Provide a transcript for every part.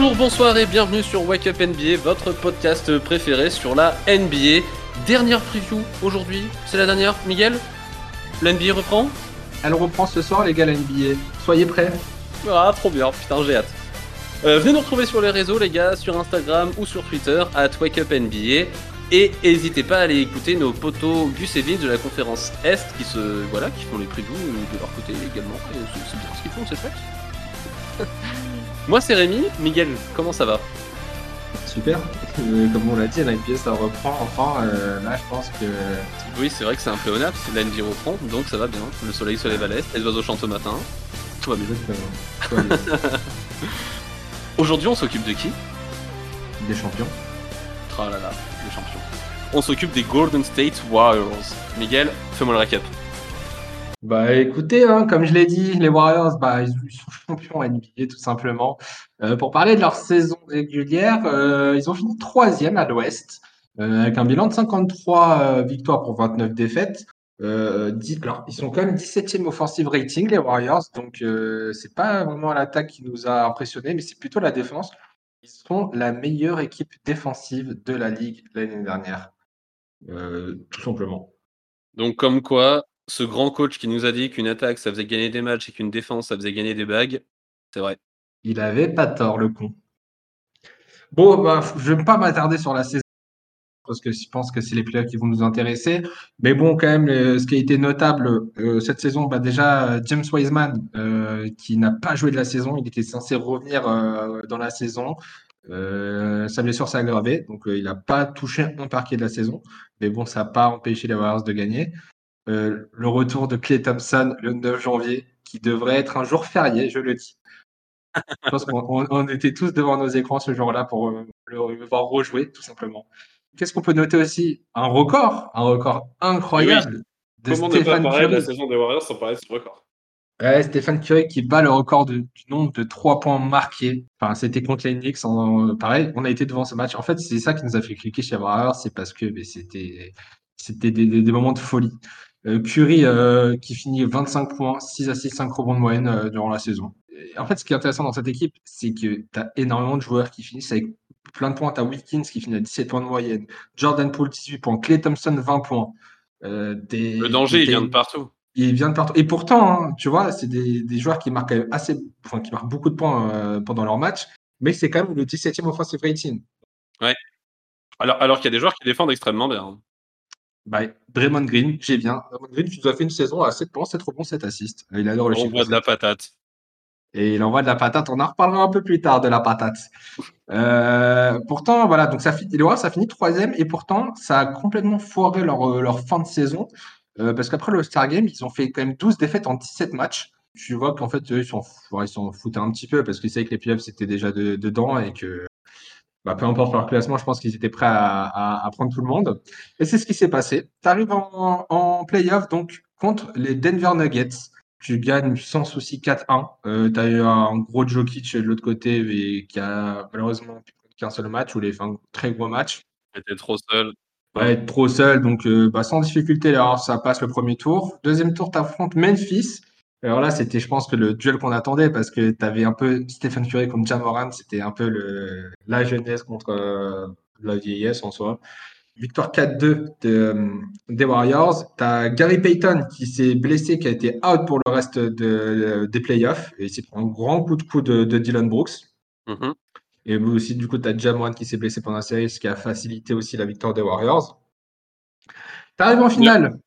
Bonjour, bonsoir et bienvenue sur Wake Up NBA, votre podcast préféré sur la NBA. Dernière preview aujourd'hui, c'est la dernière. Miguel, la NBA reprend? Elle reprend ce soir, les gars, la NBA. Soyez prêts. Ah, trop bien, putain, j'ai hâte. Euh, venez nous retrouver sur les réseaux, les gars, sur Instagram ou sur Twitter, at WakeUpNBA. Et n'hésitez pas à aller écouter nos potos Gus et Vince de la conférence Est qui se voilà qui font les previews de leur côté également. C'est bien ce qu'ils font, c'est fait. Moi c'est Rémi. Miguel, comment ça va Super. Euh, comme on l'a dit, NBA, ça reprend enfin. Euh, là, je pense que. Oui, c'est vrai que c'est un peu honnête, la NBA reprend, donc ça va bien. Le soleil se lève à l'est, les oiseaux chantent au matin. Tout va bien. Exactement. Aujourd'hui, on s'occupe de qui Des champions. Oh là là, les champions. On s'occupe des Golden State Warriors. Miguel, fais-moi le récap. Bah écoutez, hein, comme je l'ai dit, les Warriors, bah, ils sont champions NBA tout simplement. Euh, pour parler de leur saison régulière, euh, ils ont fini troisième à l'Ouest, euh, avec un bilan de 53 euh, victoires pour 29 défaites. Euh, dix- alors, ils sont quand même 17e offensive rating, les Warriors, donc euh, c'est pas vraiment l'attaque qui nous a impressionné, mais c'est plutôt la défense. Ils sont la meilleure équipe défensive de la ligue l'année dernière, tout simplement. Donc comme quoi, ce grand coach qui nous a dit qu'une attaque ça faisait gagner des matchs et qu'une défense ça faisait gagner des bagues, c'est vrai. Il avait pas tort, le con. Bon, bah, je vais pas m'attarder sur la saison parce que je pense que c'est les playoffs qui vont nous intéresser. Mais bon, quand même, le- ce qui a été notable euh, cette saison, bah, déjà euh, James Wiseman, euh, qui n'a pas joué de la saison, il était censé revenir euh, dans la saison. Euh, sa blessure s'est aggravée, donc euh, il n'a pas touché un parquet de la saison. Mais bon, ça n'a pas empêché les Warriors de gagner. Euh, le retour de Klay Thompson le 9 janvier, qui devrait être un jour férié, je le dis. Je pense qu'on on- on était tous devant nos écrans ce jour-là pour euh, le, le voir rejouer, tout simplement. Qu'est-ce qu'on peut noter aussi? Un record, un record incroyable de Comment ne pas Stéphane de la Curry. saison des Warriors sans parler de ce record? Ouais, Stéphane Curry qui bat le record de- du nombre de trois points marqués. Enfin, c'était contre les Knicks. en- pareil, on a été devant ce match. En fait, c'est ça qui nous a fait cliquer chez Warriors, c'est parce que c'était c'était des, des- des moments de folie. Euh, Curry euh, qui finit 25 points, 6 assists, 5 rebonds de moyenne euh, durant la saison. Et en fait, ce qui est intéressant dans cette équipe, c'est que tu as énormément de joueurs qui finissent avec plein de points. Tu as Wilkins qui finit à 17 points de moyenne, Jordan Poole 18 points, Klay Thompson 20 points. Euh, des- Le danger, il vient de partout. il vient de partout. Et pourtant, hein, tu vois, c'est des, des joueurs qui marquent assez, enfin, qui marquent beaucoup de points euh, pendant leur match, mais c'est quand même le 17e offensive rating. Alors, alors qu'il y a des joueurs qui défendent extrêmement bien. Bah, Draymond Green, j'ai bien. Draymond Green, tu nous as fait une saison à 7 points, 7 rebonds, 7 assists. Il adore le On voit de la patate. Et il envoie de la patate. On en reparlera un peu plus tard de la patate. Euh, pourtant, voilà, donc ça, finit- les Warriors, ça finit troisième et pourtant, ça a complètement foiré leur, euh, leur fin de saison. Euh, parce qu'après le Star Game, ils ont fait quand même 12 défaites en 17 matchs. Tu vois qu'en fait, eux, ils s'en ils foutaient un petit peu parce qu'ils savaient que les playoffs, c'était déjà de- dedans et que bah, peu importe leur classement, je pense qu'ils étaient prêts à, à- à prendre tout le monde. Et c'est ce qui s'est passé. Tu arrives en, en playoff donc contre les Denver Nuggets. Tu gagnes sans souci 4-1. tu as eu un gros Jokic de l'autre côté qui a malheureusement qu'un seul match a fait un très gros match. J'étais trop seul. Ouais, être trop seul, donc euh, bah, sans difficulté, alors ça passe le premier tour. Deuxième tour, tu affrontes Memphis. Alors là, c'était, je pense, que le duel qu'on attendait parce que tu avais un peu Stephen Curry comme Jamoran, c'était un peu le, la jeunesse contre euh, la vieillesse en soi. Victoire 4-2 de, euh, des Warriors. Tu as Gary Payton qui s'est blessé, qui a été out pour le reste de, des playoffs. Et c'est un grand coup de coup de, de Dylan Brooks. Mhm. Et aussi, du coup, tu as Jamoran qui s'est blessé pendant la série, ce qui a facilité aussi la victoire des Warriors. T'arrives en finale.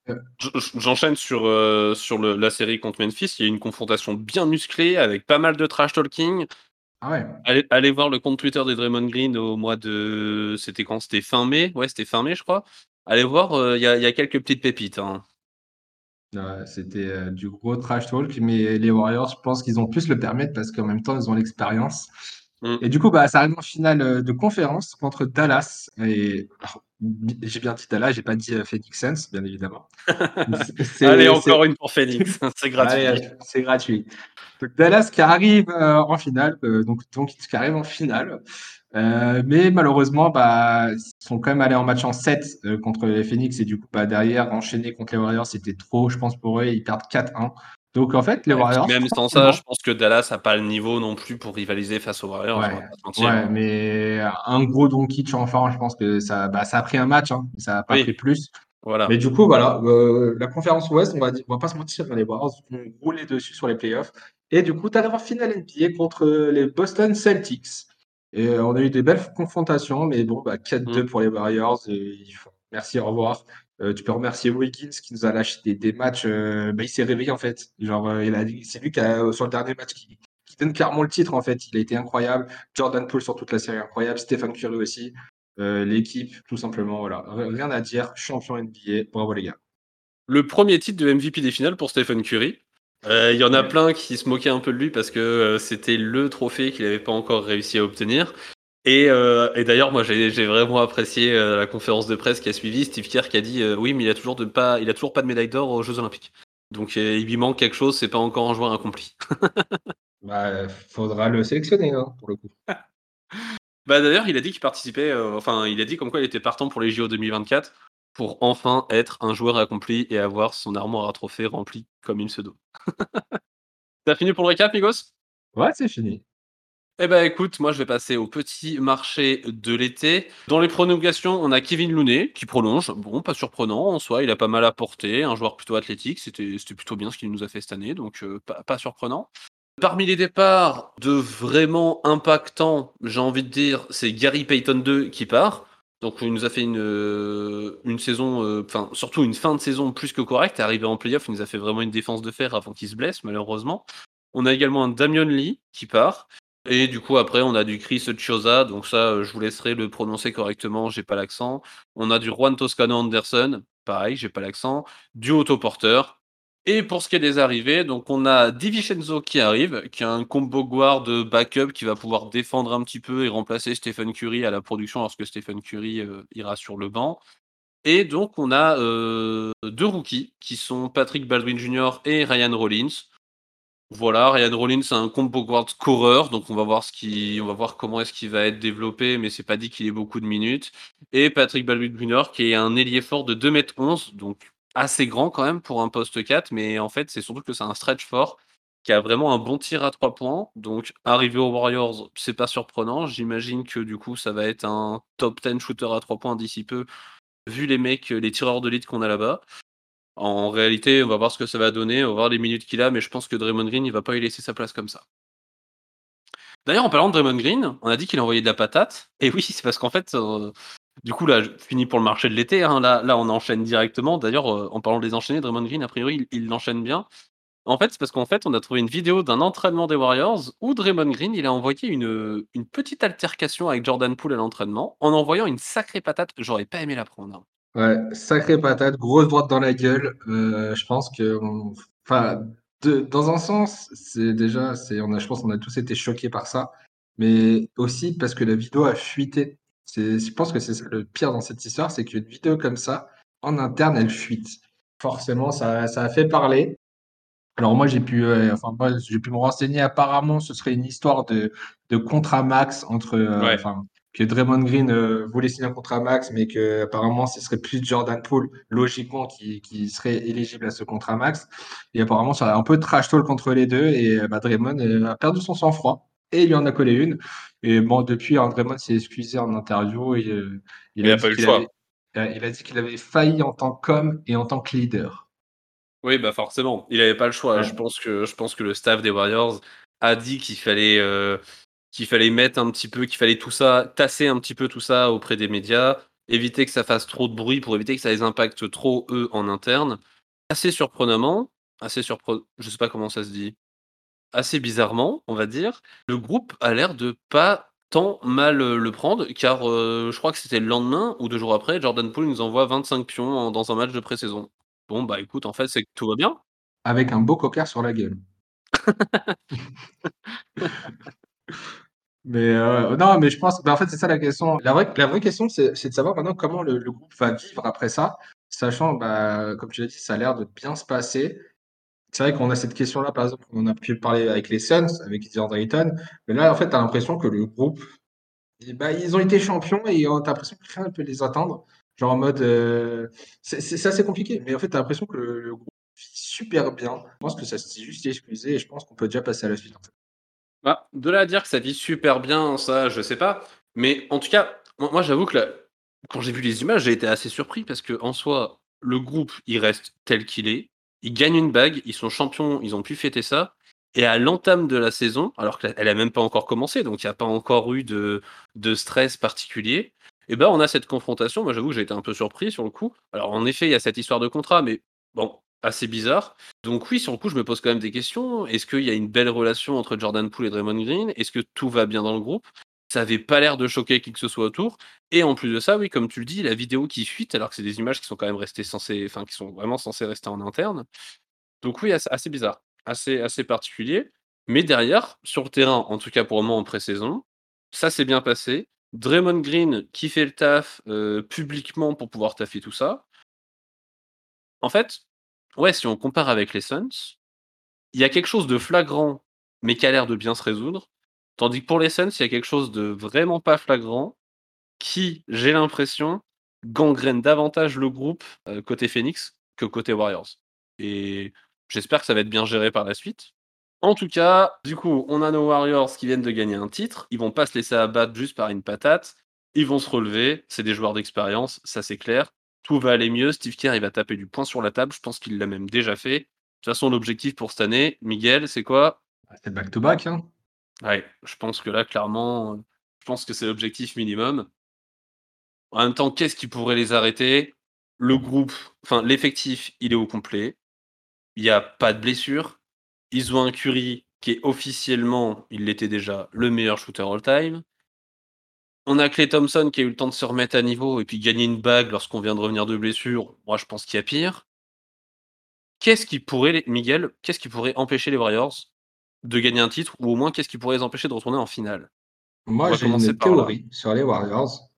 J'enchaîne sur, euh, sur le- la série contre Memphis. Il y a une confrontation bien musclée avec pas mal de trash talking. Ah ouais. Allez, allez voir le compte Twitter de Draymond Green au mois de. C'était quand? C'était fin mai? Ouais, c'était fin mai, je crois. Allez voir, euh, il y, y a quelques petites pépites. hein. Ouais, C'était euh, du gros trash talk, mais les Warriors, je pense qu'ils ont pu se le permettre parce qu'en même temps, ils ont l'expérience. Mm. Et du coup, bah, ça arrive en finale de conférence contre Dallas. Et alors, j'ai bien dit Dallas, j'ai pas dit euh, Phoenix Suns, bien évidemment. Allez, c'est- encore une pour Phoenix. C'est gratuit. C'est gratuit. Donc, Dallas qui arrive euh, en finale, euh, donc, donc qui arrive en finale. Euh, mais malheureusement, bah, ils sont quand même allés en match en 7 euh, contre les Phoenix et du coup, bah, derrière, enchaîner contre les Warriors, c'était trop, je pense, pour eux. Ils perdent 4-1. Donc en fait, les Warriors. Même sans ça, je pense que Dallas n'a pas le niveau non plus pour rivaliser face aux Warriors. Ouais, mais un gros Doncic enfin, je pense que ça, bah, ça a pris un match, hein, ça n'a pas pris plus. Voilà. Mais du coup, voilà, euh, la conférence Ouest, on va, on va pas se mentir, les Warriors vont rouler dessus sur les playoffs. Et du coup, tu arrives en finale NBA contre les Boston Celtics. Et euh, on a eu des belles confrontations, mais bon, bah, 4-2 mm. pour les Warriors. Et Merci, au revoir. Euh, tu peux remercier Wiggins qui nous a lâché des, matchs. Euh, bah, il s'est réveillé en fait. Genre, il a, c'est lui qui a sur le dernier match qui, donne clairement le titre en fait. Il a été incroyable. Jordan Poole sur toute la série incroyable. Stephen Curry aussi. L'équipe, tout simplement, voilà. Rien à dire. Champion NBA. Bravo les gars. Le premier titre de MVP des finales pour Stephen Curry. Il y en a plein qui se moquaient un peu de lui parce que c'était le trophée qu'il n'avait pas encore réussi à obtenir. Euh, et, d'ailleurs, moi, j'ai vraiment apprécié euh, la conférence de presse qui a suivi. Steve Kerr qui a dit euh, oui, mais il a toujours de pas, il a toujours pas de médaille d'or aux Jeux Olympiques. Donc, il lui manque quelque chose. C'est pas encore un joueur accompli. bah, faudra le sélectionner hein, pour le coup. bah d'ailleurs, il a dit qu'il participait. enfin, il a dit comme quoi il était partant pour les JO 2024 pour enfin être un joueur accompli et avoir son armoire à trophées remplie comme il se doit. T'as fini pour le récap, Migos? Ouais, c'est fini. Eh ben écoute, moi je vais passer au petit marché de l'été. Dans les prolongations, on a Kevin Looney qui prolonge. Bon, pas surprenant en soi, il a pas mal apporté, un joueur plutôt athlétique, c'était plutôt bien ce qu'il nous a fait cette année, donc euh, pas, surprenant. Parmi les départs de vraiment impactants, j'ai envie de dire, c'est Gary Payton 2 qui part. Donc il nous a fait une, euh, saison, euh, enfin surtout une fin de saison plus que correcte. Arrivé en playoff, il nous a fait vraiment une défense de fer avant qu'il se blesse malheureusement. On a également un Damian Lee qui part. Et du coup, après, on a du Chris Chosa, donc ça, euh, je vous laisserai le prononcer correctement, j'ai pas l'accent. On a du Juan Toscano Anderson, pareil, j'ai pas l'accent. Du autoporteur. Et pour ce qui est des arrivées, donc on a DiVincenzo qui arrive, qui a un combo guard de backup qui va pouvoir défendre un petit peu et remplacer Stephen Curry à la production lorsque Stephen Curry euh, ira sur le banc. Et donc on a euh, deux rookies qui sont Patrick Baldwin Jr. et Ryan Rollins. Voilà, Ryan Rollins, c'est un combo guard scoreur, donc on va voir ce qui, on va voir comment est-ce qu'il va être développé, mais c'est pas dit qu'il ait beaucoup de minutes. Et Patrick Baldwin Jr. qui est un ailier fort de 2m11, donc assez grand quand même pour un poste 4, mais en fait c'est surtout que c'est un stretch fort qui a vraiment un bon tir à 3 points. Donc arrivé aux Warriors, c'est pas surprenant. J'imagine que du coup ça va être un top 10 shooter à 3 points d'ici peu, vu les mecs, les tireurs de lead qu'on a là-bas. En réalité, on va voir ce que ça va donner, on va voir les minutes qu'il a, mais je pense que Draymond Green, il va pas y laisser sa place comme ça. D'ailleurs, en parlant de Draymond Green, on a dit qu'il envoyait de la patate. Et oui, c'est parce qu'en fait, euh, du coup, là, je finis pour le marché de l'été. Hein. là, on enchaîne directement. D'ailleurs, euh, en parlant des enchaînés, Draymond Green, a priori, il l'enchaîne bien. En fait, c'est parce qu'en fait, on a trouvé une vidéo d'un entraînement des Warriors où Draymond Green, il a envoyé une, une petite altercation avec Jordan Poole à l'entraînement en envoyant une sacrée patate. J'aurais pas aimé la prendre. Ouais, sacrée patate, grosse droite dans la gueule. Euh, je pense que, enfin, dans un sens, c'est déjà, c'est, on a, je pense qu'on a tous été choqués par ça, mais aussi parce que la vidéo a fuité. C'est, je pense que c'est le pire dans cette histoire, c'est qu'une vidéo comme ça, en interne, elle fuite. Forcément, ça, ça a fait parler. Alors moi, j'ai pu, euh, enfin moi, j'ai pu me renseigner. Apparemment, ce serait une histoire de, de contrat max entre, euh, enfin, que Draymond Green euh, voulait signer un contrat max, mais que apparemment ce serait plus Jordan Poole, logiquement, qui, qui, serait éligible à ce contrat max. Et apparemment, ça a un peu de trash talk entre les deux, et bah, Draymond euh, a perdu son sang-froid, et il lui en a collé une. Et bon, depuis, hein, Draymond s'est excusé en interview, et, euh, il, a, pas eu le choix. il a dit qu'il avait failli en tant qu'homme et en tant que leader. Oui, bah forcément, il n'avait pas le choix. Je, pense que, je pense que le staff des Warriors a dit qu'il fallait qu'il fallait mettre un petit peu, qu'il fallait tout ça, tasser un petit peu tout ça auprès des médias, éviter que ça fasse trop de bruit pour éviter que ça les impacte trop eux en interne. Assez surprenamment, assez surprenant, je sais pas comment ça se dit, assez bizarrement, on va dire, le groupe a l'air de pas tant mal le prendre, car euh, je crois que c'était le lendemain ou deux jours après, Jordan Poole nous envoie 25 pions dans un match de pré-saison. Bon, bah écoute, en fait, c'est que tout va bien. Avec un beau coquard sur la gueule. Mais euh, non, mais je pense, bah, en fait, c'est ça la question. La vraie, la vraie question, c'est de savoir maintenant comment le, groupe va vivre après ça, sachant, bah, comme tu l'as dit, ça a l'air de bien se passer. C'est vrai qu'on a cette question-là, par exemple, on a pu parler avec les Suns, avec DeAndre Ayton, mais là, en fait, tu as l'impression que le groupe, bah, ils ont été champions et tu as l'impression que rien ne peut les attendre. Genre en mode, euh, c'est assez compliqué, mais en fait, tu as l'impression que le, groupe super bien. Je pense que ça s'est juste excusé et je pense qu'on peut déjà passer à la suite. En fait. Bah, de là à dire que ça vit super bien, ça, je sais pas. Mais en tout cas, moi, j'avoue que quand j'ai vu les images, j'ai été assez surpris parce que en soi, le groupe, il reste tel qu'il est. Ils gagnent une bague, ils sont champions, ils ont pu fêter ça. Et à l'entame de la saison, alors qu'elle a même pas encore commencé, donc il n'y a pas encore eu de, stress particulier, et ben on a cette confrontation. Moi, j'avoue que j'ai été un peu surpris sur le coup. Alors, en effet, il y a cette histoire de contrat, mais bon, assez bizarre. Donc oui, sur le coup, je me pose quand même des questions. Est-ce qu'il y a une belle relation entre Jordan Poole et Draymond Green? Est-ce que tout va bien dans le groupe? Ça avait pas l'air de choquer qui que ce soit autour. Et en plus de ça, oui, comme tu le dis, la vidéo qui fuite, alors que c'est des images qui sont quand même restées censées, enfin, qui sont vraiment censées rester en interne. Donc oui, assez, bizarre, assez, assez particulier. Mais derrière, sur le terrain, en tout cas pour moi en pré-saison, ça s'est bien passé. Draymond Green qui fait le taf euh, publiquement pour pouvoir taffer tout ça. En fait, ouais, si on compare avec les Suns, il y a quelque chose de flagrant, mais qui a l'air de bien se résoudre. Tandis que pour les Suns, il y a quelque chose de vraiment pas flagrant, qui, j'ai l'impression, gangrène davantage le groupe euh, côté Phoenix que côté Warriors. Et j'espère que ça va être bien géré par la suite. En tout cas, du coup, on a nos Warriors qui viennent de gagner un titre. Ils vont pas se laisser abattre juste par une patate. Ils vont se relever. C'est des joueurs d'expérience, ça c'est clair tout va aller mieux. Steve Kerr, il va taper du poing sur la table. Je pense qu'il l'a même déjà fait. De toute façon, l'objectif pour cette année, Miguel, c'est quoi? Bah, C'est back-to-back. Hein. Ouais, je pense que là, clairement, je pense que c'est l'objectif minimum. En même temps, qu'est-ce qui pourrait les arrêter? Le groupe, enfin, l'effectif, il est au complet. Il n'y a pas de blessure. Ils ont un Curry qui est officiellement, il l'était déjà, le meilleur shooter all-time. On a Clay Thompson qui a eu le temps de se remettre à niveau et puis gagner une bague lorsqu'on vient de revenir de blessure. Moi, je pense qu'il y a pire. Qu'est-ce qui pourrait, Miguel, qu'est-ce qui pourrait empêcher les Warriors de gagner un titre ou au moins qu'est-ce qui pourrait les empêcher de retourner en finale? Moi, j'ai une théorie sur les Warriors.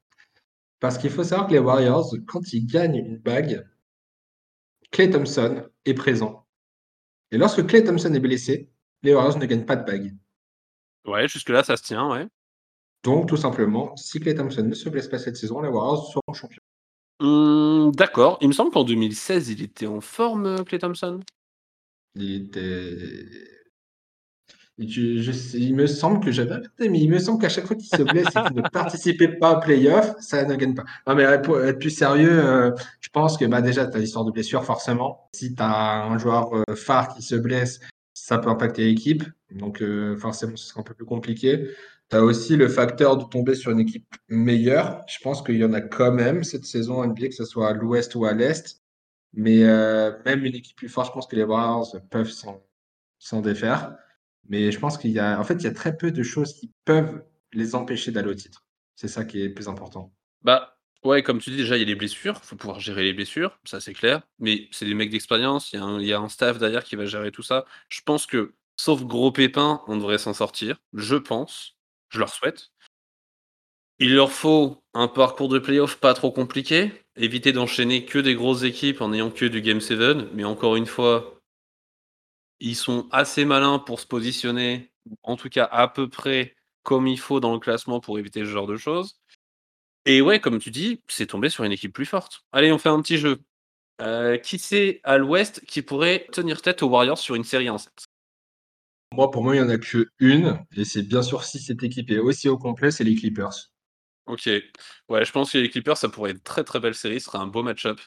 Parce qu'il faut savoir que les Warriors, quand ils gagnent une bague, Clay Thompson est présent. Et lorsque Clay Thompson est blessé, les Warriors ne gagnent pas de bague. Ouais, jusque-là, ça se tient, ouais. Donc, tout simplement, si Clay Thompson ne se blesse pas cette saison, les Warriors seront champions. Mmh, d'accord. Il me semble qu'en 2016, il était en forme, Clay Thompson. Il était. il me semble que j'avais mais il me semble qu'à chaque fois qu'il se blesse et qu'il ne participait pas au playoff, ça ne gagne pas. Non, mais pour être plus sérieux, euh, je pense que bah, déjà, tu as l'histoire de blessure, forcément. Si tu as un joueur euh, phare qui se blesse, ça peut impacter l'équipe. Donc, euh, forcément, ce sera un peu plus compliqué. Tu as aussi le facteur de tomber sur une équipe meilleure. Je pense qu'il y en a quand même cette saison NBA, que ce soit à l'ouest ou à l'est. Mais euh, même une équipe plus forte, je pense que les Warriors peuvent s'en défaire. Mais je pense qu'il y a, en fait, il y a très peu de choses qui peuvent les empêcher d'aller au titre. C'est ça qui est le plus important. Bah, ouais, comme tu dis, déjà, il y a les blessures. Il faut pouvoir gérer les blessures. Ça, c'est clair. Mais c'est des mecs d'expérience. Il, il y, a un staff derrière qui va gérer tout ça. Je pense que, sauf gros pépins, on devrait s'en sortir. Je pense. Je leur souhaite. Il leur faut un parcours de playoff pas trop compliqué, éviter d'enchaîner que des grosses équipes en ayant que du Game 7, mais encore une fois, ils sont assez malins pour se positionner, en tout cas à peu près comme il faut dans le classement pour éviter ce genre de choses. Et ouais, comme tu dis, c'est tombé sur une équipe plus forte. Allez, on fait un petit jeu. Euh, qui c'est à l'ouest qui pourrait tenir tête aux Warriors sur une série en 7 moi, pour moi, il n'y en a qu'une, et c'est bien sûr si cette équipe est aussi au complet, c'est les Clippers. Ok. Ouais, je pense que les Clippers, ça pourrait être une très très belle série, ce serait un beau match-up.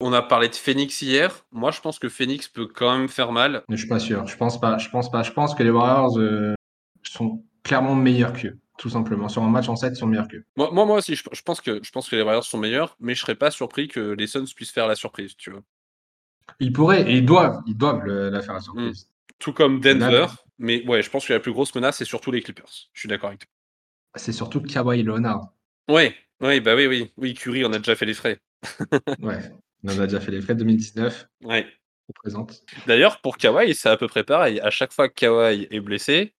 On a parlé de Phoenix hier. Moi, je pense que Phoenix peut quand même faire mal. Mais je suis pas sûr. Je pense pas. Je pense pas. Je pense que les Warriors euh, sont clairement meilleurs qu'eux, tout simplement. Sur un match en 7, ils sont meilleurs qu'eux. Moi, moi, aussi, je, pense que, je pense que les Warriors sont meilleurs, mais je serais pas surpris que les Suns puissent faire la surprise, tu vois. Ils pourraient, et ils doivent, ils doivent la faire la surprise. Tout comme Denver. Mais ouais, je pense que la plus grosse menace, c'est surtout les Clippers. Je suis d'accord avec toi. C'est surtout Kawhi Leonard. Ouais, oui, bah oui, oui. Oui, Curry, on a déjà fait les frais. ouais, on a déjà fait les frais 2019. Ouais. On présente. D'ailleurs, pour Kawhi, c'est à peu près pareil. À chaque fois que Kawhi est blessé,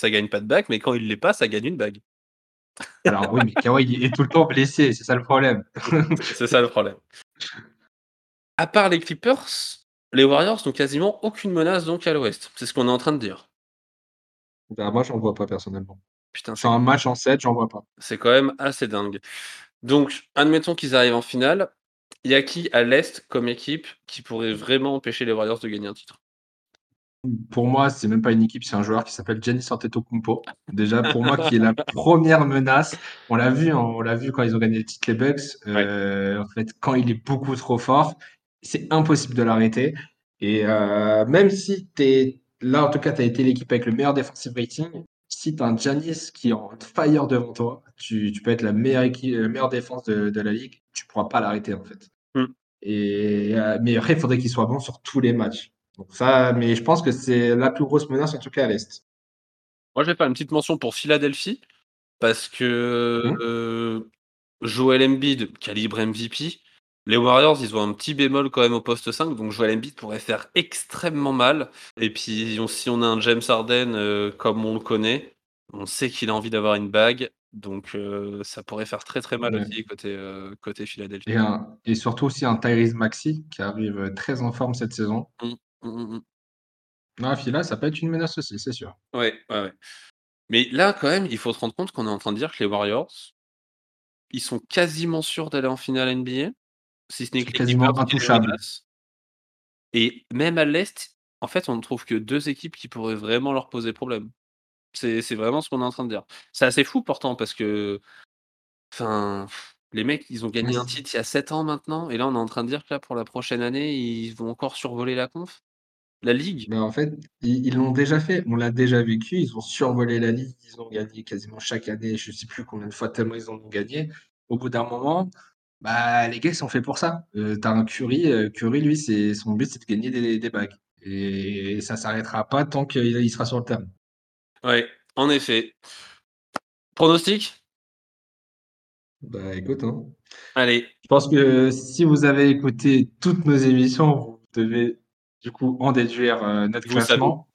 ça gagne pas de bague, mais quand il l'est pas, ça gagne une bague. Alors oui, mais Kawhi est tout le temps blessé, c'est ça le problème. c'est ça le problème. À part les Clippers, les Warriors n'ont quasiment aucune menace donc à l'ouest. C'est ce qu'on est en train de dire. Bah, moi, j'en vois pas personnellement. Putain, Sur un match en 7, j'en vois pas. C'est quand même assez dingue. Donc, admettons qu'ils arrivent en finale. Il y a qui à l'Est comme équipe qui pourrait vraiment empêcher les Warriors de gagner un titre? Pour moi, c'est même pas une équipe, c'est un joueur qui s'appelle Giannis Antetokounmpo. Déjà, pour moi, qui est la première menace. On l'a vu, hein, on l'a vu quand ils ont gagné le titre les Bucks. Euh, en fait, quand il est beaucoup trop fort, c'est impossible de l'arrêter. Et euh, même si tu es là, en tout cas, tu as été l'équipe avec le meilleur defensive rating. Si tu as un Giannis qui est en fire devant toi, tu, peux être la meilleure, équipe, la meilleure défense de, la ligue, tu pourras pas l'arrêter en fait. Mm. Et, euh, mais après, il faudrait qu'il soit bon sur tous les matchs. Donc ça, mais je pense que c'est la plus grosse menace, en tout cas à l'Est. Moi, je vais faire une petite mention pour Philadelphie, parce que mmh. euh, Joel Embiid, calibre MVP, les Warriors, ils ont un petit bémol quand même au poste 5, donc Joel Embiid pourrait faire extrêmement mal. Et puis, si on a un James Harden euh, comme on le connaît, on sait qu'il a envie d'avoir une bague, donc euh, ça pourrait faire très très mal aussi côté, côté Philadelphie. Et, surtout aussi un Tyrese Maxi qui arrive très en forme cette saison. Mmh. Mmh, mmh. Non, Fila, ça peut être une menace aussi, c'est sûr. Ouais, ouais, ouais. Mais là, quand même, il faut se rendre compte qu'on est en train de dire que les Warriors, ils sont quasiment sûrs d'aller en finale NBA, si ce n'est quasiment intouchables. Et même à l'Est, en fait, on ne trouve que deux équipes qui pourraient vraiment leur poser problème. C'est vraiment ce qu'on est en train de dire. C'est assez fou pourtant parce que, enfin, les mecs, ils ont gagné un titre il y a 7 ans maintenant, et là, on est en train de dire que là, pour la prochaine année, ils vont encore survoler la conf. La ligue? Mais en fait, ils l'ont déjà fait. On l'a déjà vécu. Ils ont survolé la ligue. Ils ont gagné quasiment chaque année. Je ne sais plus combien de fois tellement ils en ont gagné. Au bout d'un moment, bah, les gars, ils sont faits pour ça. Euh, tu as un Curry. Euh, Curry, lui, c'est son but, c'est de gagner des, des bagues. Et ça s'arrêtera pas tant qu'il il sera sur le terrain. Ouais, en effet. Pronostic? Bah écoute, hein. Allez. Je pense que si vous avez écouté toutes nos émissions, vous devez du coup en déduire euh, notre classement.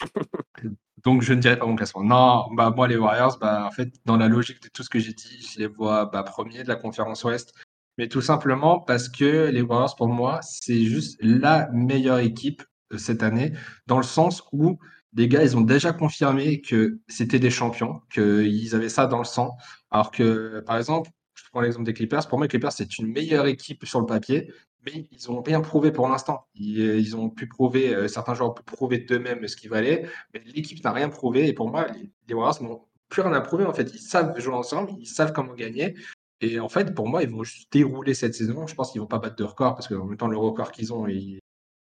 Donc je ne dirais pas mon classement. Non, bah moi les Warriors, bah en fait dans la logique de tout ce que j'ai dit, je les vois bah, premiers de la conférence Ouest. Mais tout simplement parce que les Warriors pour moi c'est juste la meilleure équipe cette année dans le sens où les gars, ils ont déjà confirmé que c'était des champions, qu'ils avaient ça dans le sang. Alors que, par exemple, je prends l'exemple des Clippers. Pour moi, les Clippers, c'est une meilleure équipe sur le papier, mais ils n'ont rien prouvé pour l'instant. Ils, ont pu prouver, euh, certains joueurs ont pu prouver d'eux-mêmes ce qu'il valait, mais l'équipe n'a rien prouvé. Et pour moi, les, Warriors n'ont plus rien à prouver. En fait, ils savent jouer ensemble, ils savent comment gagner. Et en fait, pour moi, ils vont juste dérouler cette saison. Je pense qu'ils ne vont pas battre de record parce qu'en même temps, le record qu'ils ont,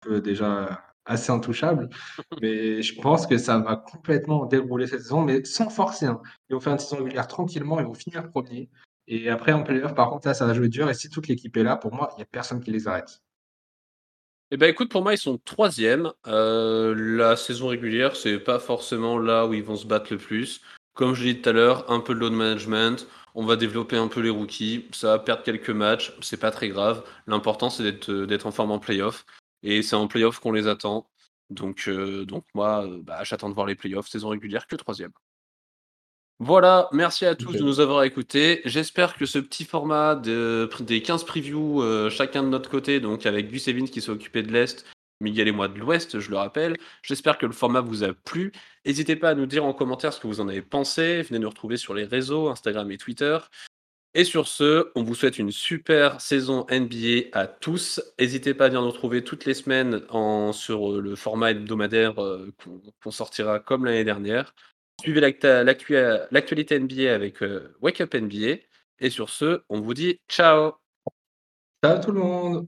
peut déjà assez intouchable. mais je pense que ça va complètement dérouler cette saison, mais sans forcer. Hein. Ils vont faire une saison régulière tranquillement, ils vont finir premier. Et après, en playoff, par contre, là, ça va jouer dur. Et si toute l'équipe est là, pour moi, il n'y a personne qui les arrête. Eh ben écoute, pour moi, ils sont troisième. Euh, la saison régulière, c'est pas forcément là où ils vont se battre le plus. Comme je l'ai dit tout à l'heure, un peu de load management. On va développer un peu les rookies. Ça va perdre quelques matchs. C'est pas très grave. L'important, c'est d'être en forme en playoff. Et c'est en playoff qu'on les attend. Donc, euh, donc moi, euh, bah, j'attends de voir les playoffs, saison régulière, que troisième. Voilà, merci à tous de nous avoir écoutés. J'espère que ce petit format de, des 15 previews, euh, chacun de notre côté, donc avec Gus Evans qui s'est occupé de l'Est, Miguel et moi de l'Ouest, je le rappelle. J'espère que le format vous a plu. N'hésitez pas à nous dire en commentaire ce que vous en avez pensé. Venez nous retrouver sur les réseaux, Instagram et Twitter. Et sur ce, on vous souhaite une super saison NBA à tous. N'hésitez pas à venir nous retrouver toutes les semaines en, sur euh, le format hebdomadaire euh, qu'on sortira comme l'année dernière. Suivez l'actualité NBA avec euh, Wake Up NBA. Et sur ce, on vous dit ciao Ciao tout le monde